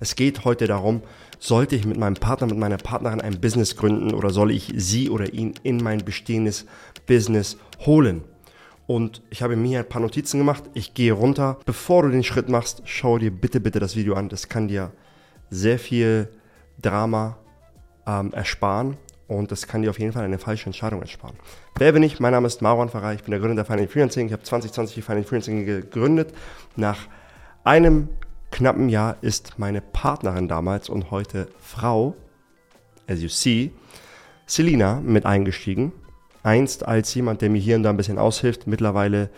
Es geht heute darum, sollte ich mit meinem Partner, mit meiner Partnerin ein Business gründen oder soll ich sie oder ihn in mein bestehendes Business holen? Und ich habe mir ein paar Notizen gemacht. Ich gehe runter. Bevor du den Schritt machst, schau dir bitte, bitte das Video an. Das kann dir sehr viel Drama ähm, ersparen und das kann dir auf jeden Fall eine falsche Entscheidung ersparen. Wer bin ich? Mein Name ist Marwan Farah. Ich bin der Gründer der Financial Freelancing. Ich habe 2020 die Financial Freelancing gegründet. Nach einem knappen Jahr ist meine Partnerin damals und heute Frau, as you see, Selina mit eingestiegen. Einst als jemand, der mir hier und da ein bisschen aushilft, mittlerweile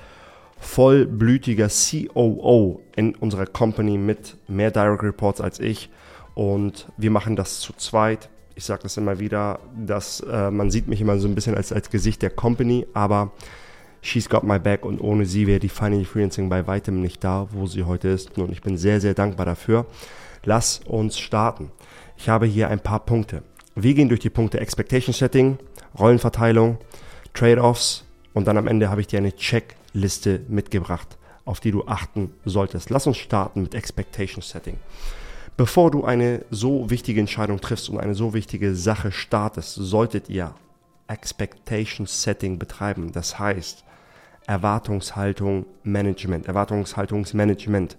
vollblütiger COO in unserer Company mit mehr Direct Reports als ich. Und wir machen das zu zweit. Ich sage das immer wieder, dass äh, man sieht mich immer so ein bisschen als, als Gesicht der Company, aber She's Got My Back und ohne sie wäre die Final Freelancing bei weitem nicht da, wo sie heute ist. Und ich bin sehr, sehr dankbar dafür. Lass uns starten. Ich habe hier ein paar Punkte. Wir gehen durch die Punkte Expectation Setting, Rollenverteilung, Trade-offs und dann am Ende habe ich dir eine Checkliste mitgebracht, auf die du achten solltest. Lass uns starten mit Expectation Setting. Bevor du eine so wichtige Entscheidung triffst und eine so wichtige Sache startest, solltet ihr Expectation Setting betreiben. Das heißt, Erwartungshaltung Management, Erwartungshaltungsmanagement.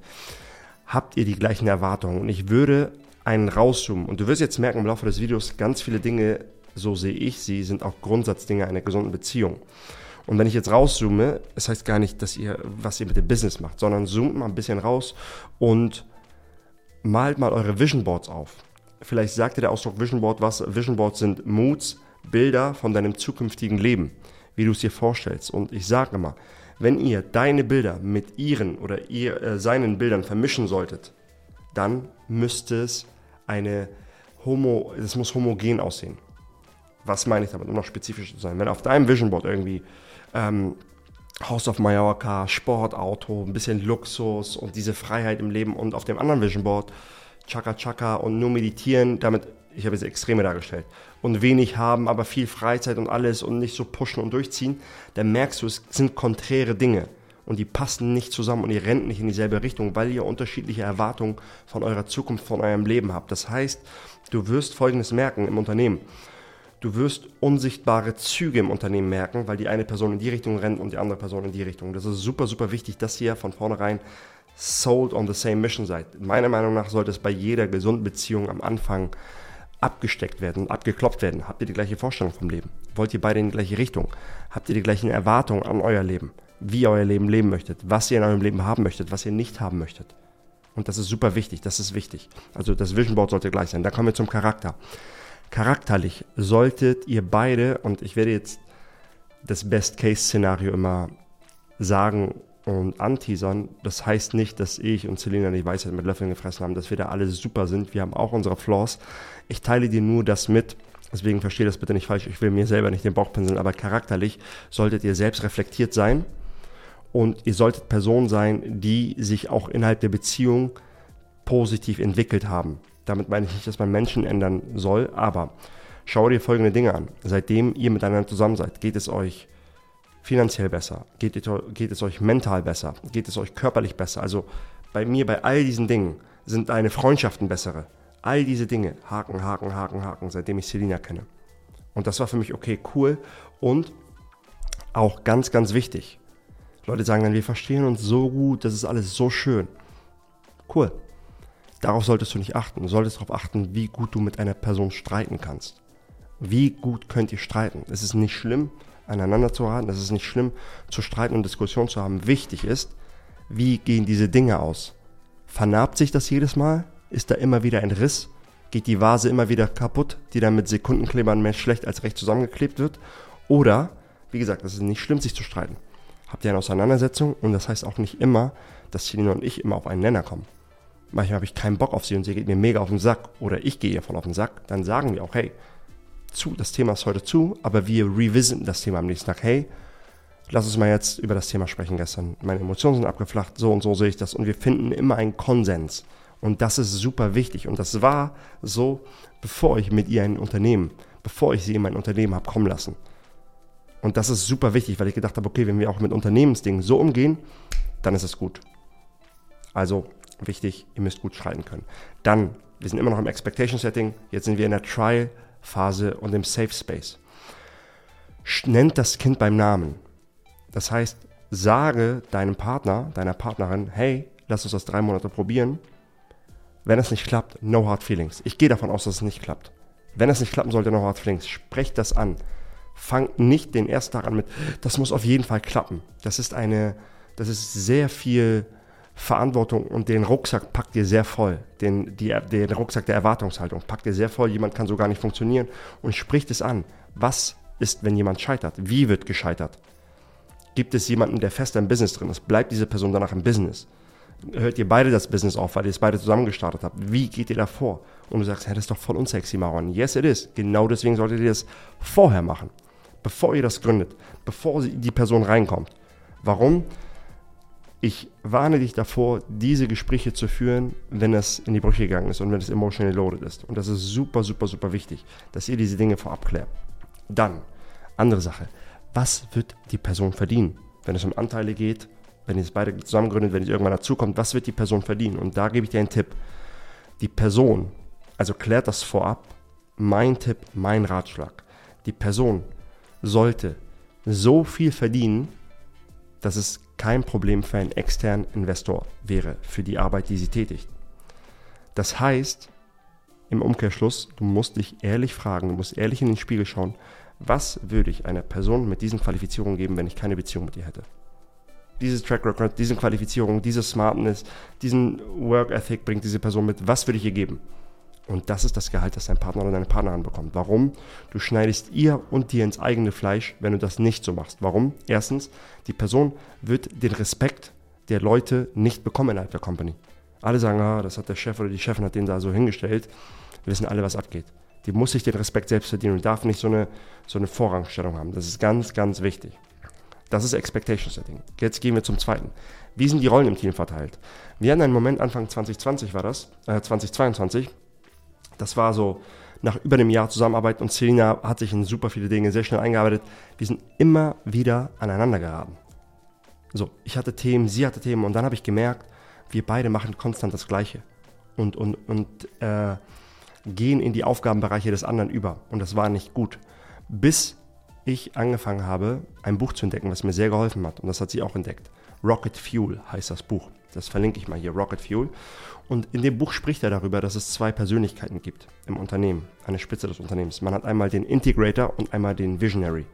Habt ihr die gleichen Erwartungen? Und ich würde einen rauszoomen. Und du wirst jetzt merken im Laufe des Videos, ganz viele Dinge, so sehe ich sie, sind auch Grundsatzdinge einer gesunden Beziehung. Und wenn ich jetzt rauszoome, das heißt gar nicht, dass ihr, was ihr mit dem Business macht, sondern zoomt mal ein bisschen raus und malt mal eure Vision Boards auf. Vielleicht sagt dir der Ausdruck Vision Board was. Vision Boards sind Moods, Bilder von deinem zukünftigen Leben wie du es dir vorstellst. Und ich sage immer, wenn ihr deine Bilder mit ihren oder ihr, äh, seinen Bildern vermischen solltet, dann müsste es eine Homo, es muss homogen aussehen. Was meine ich damit, um noch spezifischer zu sein? Wenn auf deinem Vision Board irgendwie ähm, House of Mallorca, Sportauto, ein bisschen Luxus und diese Freiheit im Leben und auf dem anderen Vision Board Chaka Chaka und nur meditieren, damit ich habe jetzt Extreme dargestellt, und wenig haben, aber viel Freizeit und alles und nicht so pushen und durchziehen, dann merkst du, es sind konträre Dinge und die passen nicht zusammen und ihr rennt nicht in dieselbe Richtung, weil ihr unterschiedliche Erwartungen von eurer Zukunft, von eurem Leben habt. Das heißt, du wirst Folgendes merken im Unternehmen. Du wirst unsichtbare Züge im Unternehmen merken, weil die eine Person in die Richtung rennt und die andere Person in die Richtung. Das ist super, super wichtig, dass ihr von vornherein sold on the same mission seid. Meiner Meinung nach sollte es bei jeder gesunden Beziehung am Anfang abgesteckt werden, abgeklopft werden. Habt ihr die gleiche Vorstellung vom Leben? Wollt ihr beide in die gleiche Richtung? Habt ihr die gleichen Erwartungen an euer Leben? Wie ihr euer Leben leben möchtet? Was ihr in eurem Leben haben möchtet? Was ihr nicht haben möchtet? Und das ist super wichtig, das ist wichtig. Also das Vision Board sollte gleich sein. Da kommen wir zum Charakter. Charakterlich solltet ihr beide, und ich werde jetzt das Best-Case-Szenario immer sagen und anteasern. Das heißt nicht, dass ich und Selina die Weisheit mit Löffeln gefressen haben, dass wir da alle super sind. Wir haben auch unsere Flaws. Ich teile dir nur das mit. Deswegen verstehe das bitte nicht falsch. Ich will mir selber nicht den Bauch pinseln, aber charakterlich solltet ihr selbst reflektiert sein und ihr solltet Personen sein, die sich auch innerhalb der Beziehung positiv entwickelt haben. Damit meine ich nicht, dass man Menschen ändern soll, aber schau dir folgende Dinge an. Seitdem ihr miteinander zusammen seid, geht es euch finanziell besser? Geht geht es euch mental besser? Geht es euch körperlich besser? Also bei mir, bei all diesen Dingen sind deine Freundschaften bessere. All diese Dinge, Haken, Haken, Haken, Haken, seitdem ich Selina kenne. Und das war für mich okay, cool und auch ganz, ganz wichtig. Leute sagen dann, wir verstehen uns so gut, das ist alles so schön. Cool. Darauf solltest du nicht achten. Du solltest darauf achten, wie gut du mit einer Person streiten kannst. Wie gut könnt ihr streiten? Es ist nicht schlimm, aneinander zu raten. Das ist nicht schlimm, zu streiten und Diskussion zu haben. Wichtig ist, wie gehen diese Dinge aus? Vernarbt sich das jedes Mal? Ist da immer wieder ein Riss? Geht die Vase immer wieder kaputt, die dann mit Sekundenklebern mehr schlecht als recht zusammengeklebt wird? Oder, wie gesagt, es ist nicht schlimm, sich zu streiten. Habt ihr eine Auseinandersetzung und das heißt auch nicht immer, dass Selina und ich immer auf einen Nenner kommen. Manchmal habe ich keinen Bock auf sie und sie geht mir mega auf den Sack oder ich gehe ihr voll auf den Sack. Dann sagen wir auch, hey, zu, das Thema ist heute zu, aber wir revisiten das Thema am nächsten Tag. Hey, lass uns mal jetzt über das Thema sprechen gestern. Meine Emotionen sind abgeflacht, so und so sehe ich das. Und wir finden immer einen Konsens. Und das ist super wichtig. Und das war so, bevor ich mit ihr ein Unternehmen, bevor ich sie in mein Unternehmen habe kommen lassen. Und das ist super wichtig, weil ich gedacht habe, okay, wenn wir auch mit Unternehmensdingen so umgehen, dann ist es gut. Also Wichtig, ihr müsst gut schreiten können. Dann, wir sind immer noch im Expectation Setting, jetzt sind wir in der Trial-Phase und im Safe Space. Nennt das Kind beim Namen. Das heißt, sage deinem Partner, deiner Partnerin, hey, lass uns das drei Monate probieren. Wenn es nicht klappt, no hard feelings. Ich gehe davon aus, dass es nicht klappt. Wenn es nicht klappen sollte, no hard feelings. Sprecht das an. Fangt nicht den ersten Tag an mit, das muss auf jeden Fall klappen. Das ist eine, das ist sehr viel Verantwortung und den Rucksack packt ihr sehr voll. Den, die, den Rucksack der Erwartungshaltung packt ihr sehr voll. Jemand kann so gar nicht funktionieren und spricht es an. Was ist, wenn jemand scheitert? Wie wird gescheitert? Gibt es jemanden, der fest im Business drin ist? Bleibt diese Person danach im Business? Hört ihr beide das Business auf, weil ihr es beide zusammen gestartet habt? Wie geht ihr da vor? Und du sagst, hey, das ist doch voll unsexy, Maron. Yes, it is. Genau deswegen solltet ihr das vorher machen. Bevor ihr das gründet. Bevor die Person reinkommt. Warum? Ich warne dich davor, diese Gespräche zu führen, wenn es in die Brüche gegangen ist und wenn es emotionally loaded ist. Und das ist super, super, super wichtig, dass ihr diese Dinge vorab klärt. Dann, andere Sache was wird die Person verdienen? Wenn es um Anteile geht, wenn ihr es beide zusammen gründet, wenn es irgendwann dazukommt, was wird die Person verdienen? Und da gebe ich dir einen Tipp. Die Person, also klärt das vorab, mein Tipp, mein Ratschlag. Die Person sollte so viel verdienen, dass es kein Problem für einen externen Investor wäre, für die Arbeit, die sie tätigt. Das heißt, im Umkehrschluss, du musst dich ehrlich fragen, du musst ehrlich in den Spiegel schauen, was würde ich einer Person mit diesen Qualifizierungen geben, wenn ich keine Beziehung mit ihr hätte? Dieses Track Record, diese Qualifizierung, diese Smartness, diesen Work Ethic bringt diese Person mit. Was würde ich ihr geben? Und das ist das Gehalt, das dein Partner oder deine Partnerin bekommt. Warum? Du schneidest ihr und dir ins eigene Fleisch, wenn du das nicht so machst. Warum? Erstens, die Person wird den Respekt der Leute nicht bekommen innerhalb der Company. Alle sagen, ah, das hat der Chef oder die Chefin hat den da so hingestellt. Wir wissen alle, was abgeht. Die muss sich den Respekt selbst verdienen und darf nicht so eine, so eine Vorrangstellung haben. Das ist ganz, ganz wichtig. Das ist Expectation Setting. Jetzt gehen wir zum zweiten. Wie sind die Rollen im Team verteilt? Wir hatten einen Moment, Anfang 2020 war das, äh, 2022. Das war so nach über einem Jahr Zusammenarbeit und Selina hat sich in super viele Dinge sehr schnell eingearbeitet. Wir sind immer wieder aneinander geraten. So, ich hatte Themen, sie hatte Themen und dann habe ich gemerkt, wir beide machen konstant das Gleiche. Und, und, und äh, gehen in die Aufgabenbereiche des anderen über. Und das war nicht gut. Bis ich angefangen habe, ein Buch zu entdecken, was mir sehr geholfen hat. Und das hat sie auch entdeckt. Rocket Fuel heißt das Buch. Das verlinke ich mal hier, Rocket Fuel. Und in dem Buch spricht er darüber, dass es zwei Persönlichkeiten gibt im Unternehmen, eine Spitze des Unternehmens. Man hat einmal den Integrator und einmal den Visionary.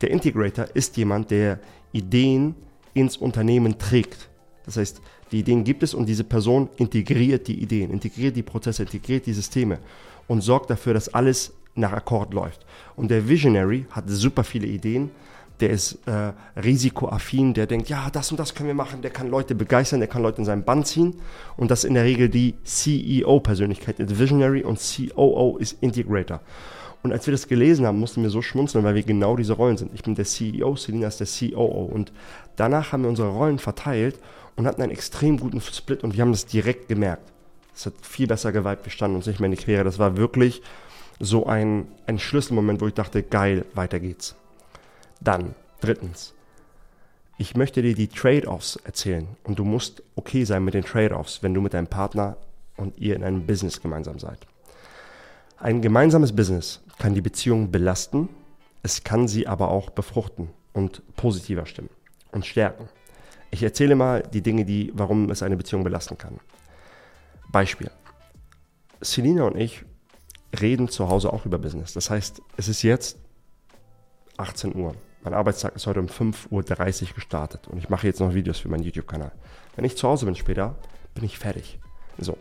Der Integrator ist jemand, der Ideen ins Unternehmen trägt. Das heißt, die Ideen gibt es und diese Person integriert die Ideen, integriert die Prozesse, integriert die Systeme und sorgt dafür, dass alles nach Akkord läuft. Und der Visionary hat super viele Ideen, der ist äh, risikoaffin, der denkt, ja, das und das können wir machen, der kann Leute begeistern, der kann Leute in seinen Bann ziehen. Und das ist in der Regel die CEO-Persönlichkeit. Visionary und COO ist Integrator. Und als wir das gelesen haben, mussten wir so schmunzeln, weil wir genau diese Rollen sind. Ich bin der CEO, Selina ist der COO. Und danach haben wir unsere Rollen verteilt und hatten einen extrem guten Split und wir haben das direkt gemerkt. Es hat viel besser geweibt, wir standen uns nicht mehr in die Quere. Das war wirklich so ein, ein Schlüsselmoment, wo ich dachte, geil, weiter geht's. Dann, drittens, ich möchte dir die Trade-offs erzählen und du musst okay sein mit den Trade-offs, wenn du mit deinem Partner und ihr in einem Business gemeinsam seid. Ein gemeinsames Business kann die Beziehung belasten, es kann sie aber auch befruchten und positiver stimmen und stärken. Ich erzähle mal die Dinge, die, warum es eine Beziehung belasten kann. Beispiel. Selina und ich reden zu Hause auch über Business. Das heißt, es ist jetzt 18 Uhr. Mein Arbeitstag ist heute um 5.30 Uhr gestartet und ich mache jetzt noch Videos für meinen YouTube-Kanal. Wenn ich zu Hause bin später, bin ich fertig. So.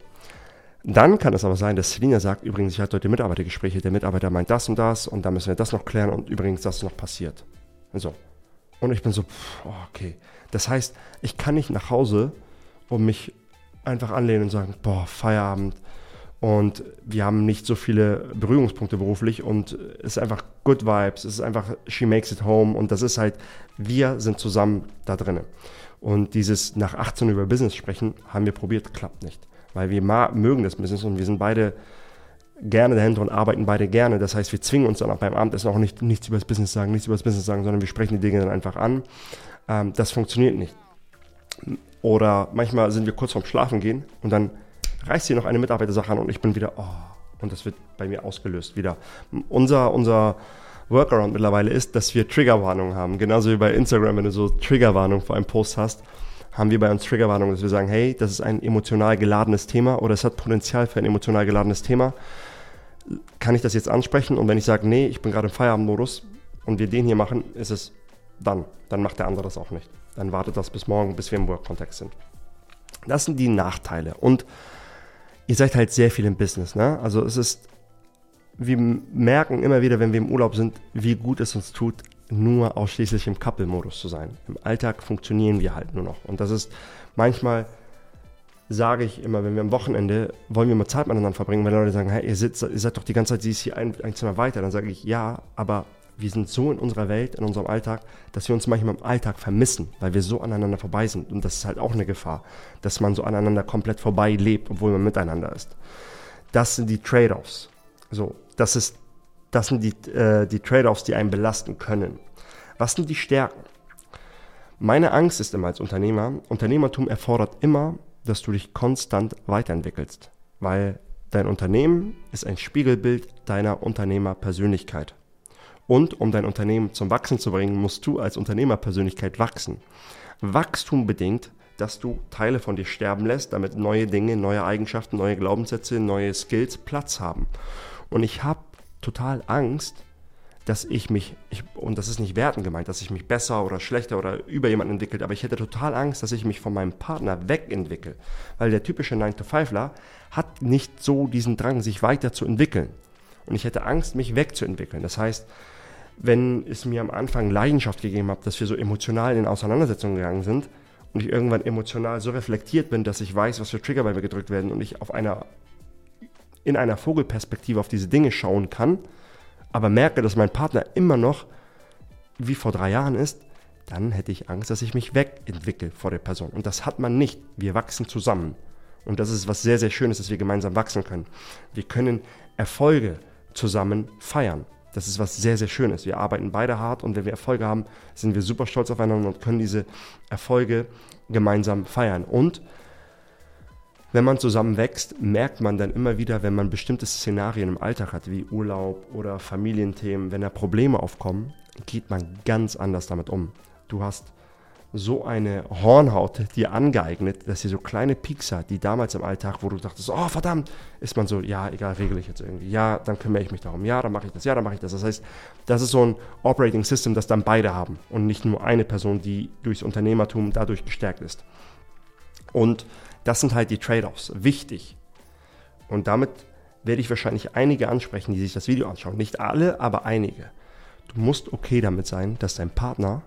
Dann kann es aber sein, dass Selina sagt, übrigens, ich hatte heute Mitarbeitergespräche, der Mitarbeiter meint das und das und da müssen wir das noch klären und übrigens, das ist noch passiert. So. Und ich bin so, pff, okay. Das heißt, ich kann nicht nach Hause und mich einfach anlehnen und sagen, boah, Feierabend. Und wir haben nicht so viele Berührungspunkte beruflich und es ist einfach good vibes, es ist einfach she makes it home und das ist halt, wir sind zusammen da drinnen. Und dieses nach 18 über Business sprechen, haben wir probiert, klappt nicht. Weil wir mögen das Business und wir sind beide gerne dahinter und arbeiten beide gerne. Das heißt, wir zwingen uns dann auch beim Abendessen auch nicht, nichts über das Business sagen, nichts über das Business sagen, sondern wir sprechen die Dinge dann einfach an. Ähm, das funktioniert nicht. Oder manchmal sind wir kurz vorm Schlafen gehen und dann reißt hier noch eine Mitarbeitersache an und ich bin wieder, oh, und das wird bei mir ausgelöst wieder. Unser, unser Workaround mittlerweile ist, dass wir Triggerwarnungen haben. Genauso wie bei Instagram, wenn du so Triggerwarnungen vor einem Post hast, haben wir bei uns Triggerwarnungen, dass wir sagen, hey, das ist ein emotional geladenes Thema oder es hat Potenzial für ein emotional geladenes Thema. Kann ich das jetzt ansprechen? Und wenn ich sage, nee, ich bin gerade im Feierabendmodus und wir den hier machen, ist es dann. Dann macht der andere das auch nicht. Dann wartet das bis morgen, bis wir im Work-Kontext sind. Das sind die Nachteile. Und ihr seid halt sehr viel im Business. Ne? Also es ist, wir merken immer wieder, wenn wir im Urlaub sind, wie gut es uns tut, nur ausschließlich im Couple-Modus zu sein. Im Alltag funktionieren wir halt nur noch. Und das ist manchmal, sage ich immer, wenn wir am Wochenende, wollen wir mal Zeit miteinander verbringen, wenn Leute sagen, hey, ihr, sitzt, ihr seid doch die ganze Zeit, sie ist hier ein, ein Zimmer weiter, dann sage ich, ja, aber wir sind so in unserer Welt, in unserem Alltag, dass wir uns manchmal im Alltag vermissen, weil wir so aneinander vorbei sind. Und das ist halt auch eine Gefahr, dass man so aneinander komplett vorbei lebt, obwohl man miteinander ist. Das sind die Trade-offs. So, das ist, das sind die, äh, die Trade-offs, die einen belasten können. Was sind die Stärken? Meine Angst ist immer als Unternehmer, Unternehmertum erfordert immer, dass du dich konstant weiterentwickelst, weil dein Unternehmen ist ein Spiegelbild deiner Unternehmerpersönlichkeit. Und um dein Unternehmen zum Wachsen zu bringen, musst du als Unternehmerpersönlichkeit wachsen. Wachstum bedingt, dass du Teile von dir sterben lässt, damit neue Dinge, neue Eigenschaften, neue Glaubenssätze, neue Skills Platz haben. Und ich habe total Angst, dass ich mich, ich, und das ist nicht werten gemeint, dass ich mich besser oder schlechter oder über jemanden entwickelt, aber ich hätte total Angst, dass ich mich von meinem Partner wegentwickle. Weil der typische 9-to-5ler hat nicht so diesen Drang, sich weiterzuentwickeln. Und ich hätte Angst, mich wegzuentwickeln. Das heißt, wenn es mir am Anfang Leidenschaft gegeben hat, dass wir so emotional in Auseinandersetzungen gegangen sind und ich irgendwann emotional so reflektiert bin, dass ich weiß, was für Trigger bei mir gedrückt werden und ich auf einer, in einer Vogelperspektive auf diese Dinge schauen kann, aber merke, dass mein Partner immer noch wie vor drei Jahren ist, dann hätte ich Angst, dass ich mich wegentwickle vor der Person. Und das hat man nicht. Wir wachsen zusammen. Und das ist was sehr, sehr Schönes, dass wir gemeinsam wachsen können. Wir können Erfolge zusammen feiern. Das ist was sehr, sehr Schönes. Wir arbeiten beide hart und wenn wir Erfolge haben, sind wir super stolz aufeinander und können diese Erfolge gemeinsam feiern. Und wenn man zusammen wächst, merkt man dann immer wieder, wenn man bestimmte Szenarien im Alltag hat, wie Urlaub oder Familienthemen, wenn da Probleme aufkommen, geht man ganz anders damit um. Du hast so eine Hornhaut dir angeeignet, dass sie so kleine Peaks hat, die damals im Alltag, wo du dachtest, oh verdammt, ist man so, ja, egal, regel ich jetzt irgendwie. Ja, dann kümmere ich mich darum. Ja, dann mache ich das. Ja, dann mache ich das. Das heißt, das ist so ein Operating System, das dann beide haben und nicht nur eine Person, die durchs Unternehmertum dadurch gestärkt ist. Und das sind halt die Trade-offs. Wichtig. Und damit werde ich wahrscheinlich einige ansprechen, die sich das Video anschauen. Nicht alle, aber einige. Du musst okay damit sein, dass dein Partner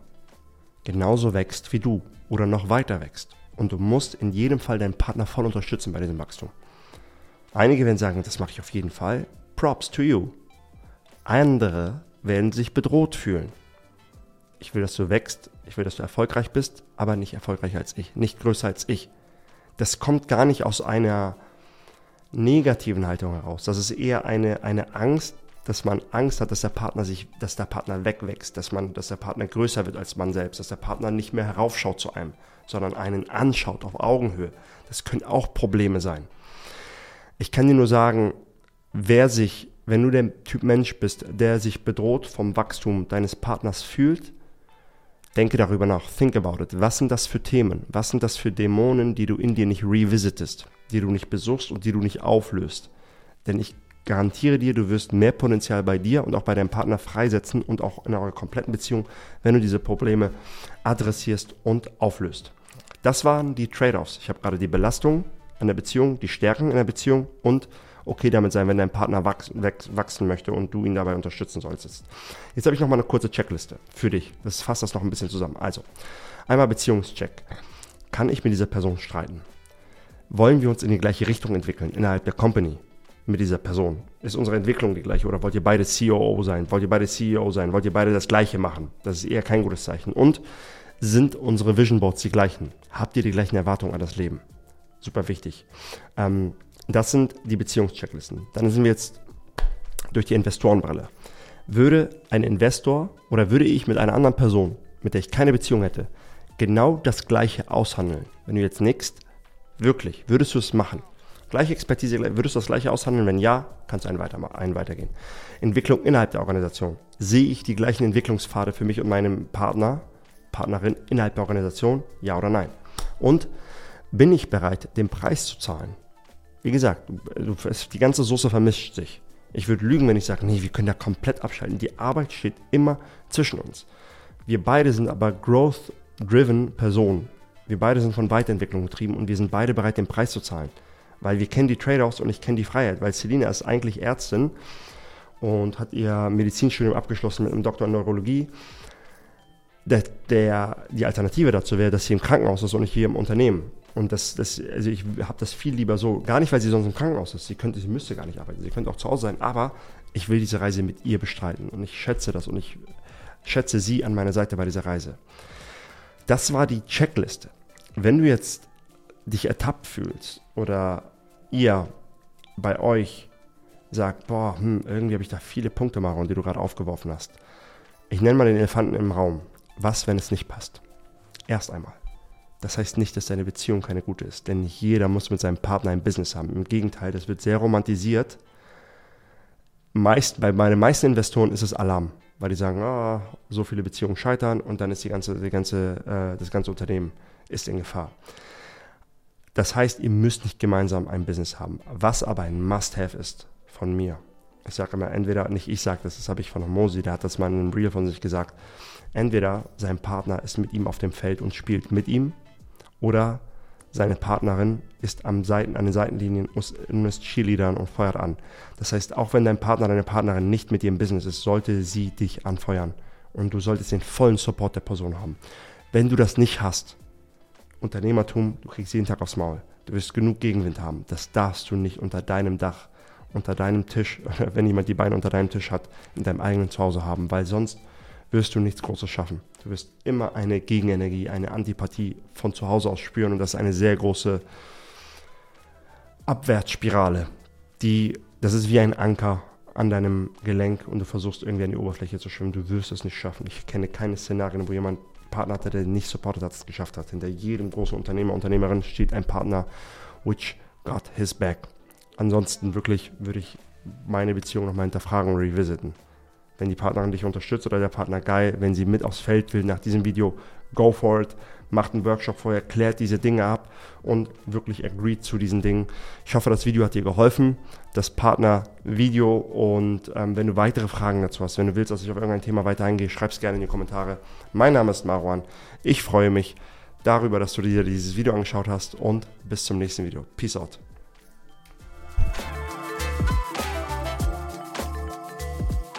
genauso wächst wie du oder noch weiter wächst. Und du musst in jedem Fall deinen Partner voll unterstützen bei diesem Wachstum. Einige werden sagen, das mache ich auf jeden Fall. Props to you. Andere werden sich bedroht fühlen. Ich will, dass du wächst, ich will, dass du erfolgreich bist, aber nicht erfolgreicher als ich, nicht größer als ich. Das kommt gar nicht aus einer negativen Haltung heraus. Das ist eher eine, eine Angst, dass man Angst hat, dass der Partner sich, dass der Partner wegwächst, dass man, dass der Partner größer wird als man selbst, dass der Partner nicht mehr heraufschaut zu einem, sondern einen anschaut auf Augenhöhe. Das können auch Probleme sein. Ich kann dir nur sagen, wer sich, wenn du der Typ Mensch bist, der sich bedroht vom Wachstum deines Partners fühlt, denke darüber nach, think about it. Was sind das für Themen? Was sind das für Dämonen, die du in dir nicht revisitest, die du nicht besuchst und die du nicht auflöst? Denn ich garantiere dir, du wirst mehr Potenzial bei dir und auch bei deinem Partner freisetzen und auch in eurer kompletten Beziehung, wenn du diese Probleme adressierst und auflöst. Das waren die Trade-offs. Ich habe gerade die Belastung in der Beziehung, die Stärken in der Beziehung und okay damit sein, wenn dein Partner wachsen, möchte und du ihn dabei unterstützen solltest. Jetzt habe ich noch mal eine kurze Checkliste für dich. Das fasst das noch ein bisschen zusammen. Also, einmal Beziehungscheck. Kann ich mit dieser Person streiten? Wollen wir uns in die gleiche Richtung entwickeln innerhalb der Company? Mit dieser Person? Ist unsere Entwicklung die gleiche oder wollt ihr beide COO sein? Wollt ihr beide CEO sein? Wollt ihr beide das Gleiche machen? Das ist eher kein gutes Zeichen. Und sind unsere Vision Boards die gleichen? Habt ihr die gleichen Erwartungen an das Leben? Super wichtig. Ähm, das sind die Beziehungschecklisten. Dann sind wir jetzt durch die Investorenbrille. Würde ein Investor oder würde ich mit einer anderen Person, mit der ich keine Beziehung hätte, genau das Gleiche aushandeln. Wenn du jetzt nickst, wirklich, würdest du es machen? Gleiche Expertise, würdest du das Gleiche aushandeln? Wenn ja, kannst du einen, weiter, einen weitergehen. Entwicklung innerhalb der Organisation. Sehe ich die gleichen Entwicklungspfade für mich und meinen Partner, Partnerin innerhalb der Organisation? Ja oder nein? Und bin ich bereit, den Preis zu zahlen? Wie gesagt, die ganze Soße vermischt sich. Ich würde lügen, wenn ich sage, nee, wir können da komplett abschalten. Die Arbeit steht immer zwischen uns. Wir beide sind aber growth-driven Personen. Wir beide sind von Weiterentwicklung getrieben und wir sind beide bereit, den Preis zu zahlen. Weil wir kennen die Trade-offs und ich kenne die Freiheit. Weil Selina ist eigentlich Ärztin und hat ihr Medizinstudium abgeschlossen mit einem Doktor in Neurologie. Der, der, die Alternative dazu wäre, dass sie im Krankenhaus ist und nicht hier im Unternehmen. Und das, das, also ich habe das viel lieber so, gar nicht, weil sie sonst im Krankenhaus ist. Sie könnte, sie müsste gar nicht arbeiten. Sie könnte auch zu Hause sein. Aber ich will diese Reise mit ihr bestreiten und ich schätze das und ich schätze sie an meiner Seite bei dieser Reise. Das war die Checkliste. Wenn du jetzt dich ertappt fühlst oder ihr bei euch sagt, boah, hm, irgendwie habe ich da viele Punkte, Maron, die du gerade aufgeworfen hast. Ich nenne mal den Elefanten im Raum. Was, wenn es nicht passt? Erst einmal. Das heißt nicht, dass deine Beziehung keine gute ist, denn nicht jeder muss mit seinem Partner ein Business haben. Im Gegenteil, das wird sehr romantisiert. Meist, bei meinen meisten Investoren ist es Alarm, weil die sagen, oh, so viele Beziehungen scheitern und dann ist die ganze, die ganze, äh, das ganze Unternehmen ist in Gefahr. Das heißt, ihr müsst nicht gemeinsam ein Business haben. Was aber ein Must-Have ist von mir. Ich sage immer, entweder, nicht ich sage das, das habe ich von Mosi, der hat das mal in einem Reel von sich gesagt. Entweder sein Partner ist mit ihm auf dem Feld und spielt mit ihm oder seine Partnerin ist am Seiten, an den Seitenlinien und ist Cheerleadern und feuert an. Das heißt, auch wenn dein Partner, deine Partnerin nicht mit dir im Business ist, sollte sie dich anfeuern. Und du solltest den vollen Support der Person haben. Wenn du das nicht hast, Unternehmertum, du kriegst jeden Tag aufs Maul. Du wirst genug Gegenwind haben. Das darfst du nicht unter deinem Dach, unter deinem Tisch, wenn jemand die Beine unter deinem Tisch hat, in deinem eigenen Zuhause haben, weil sonst wirst du nichts Großes schaffen. Du wirst immer eine Gegenenergie, eine Antipathie von zu Hause aus spüren und das ist eine sehr große Abwärtsspirale, die, das ist wie ein Anker an deinem Gelenk und du versuchst irgendwie an die Oberfläche zu schwimmen. Du wirst es nicht schaffen. Ich kenne keine Szenarien, wo jemand Partner hatte, der nicht supportet hat, es geschafft hat. Hinter jedem großen Unternehmer, Unternehmerin steht ein Partner, which got his back. Ansonsten wirklich würde ich meine Beziehung nochmal hinterfragen und revisiten wenn die Partnerin dich unterstützt oder der Partner geil, wenn sie mit aufs Feld will nach diesem Video, go for it, macht einen Workshop vorher, klärt diese Dinge ab und wirklich agreed zu diesen Dingen. Ich hoffe, das Video hat dir geholfen, das Partner-Video und ähm, wenn du weitere Fragen dazu hast, wenn du willst, dass ich auf irgendein Thema weiter eingehe, schreib es gerne in die Kommentare. Mein Name ist Marwan, ich freue mich darüber, dass du dir dieses Video angeschaut hast und bis zum nächsten Video. Peace out.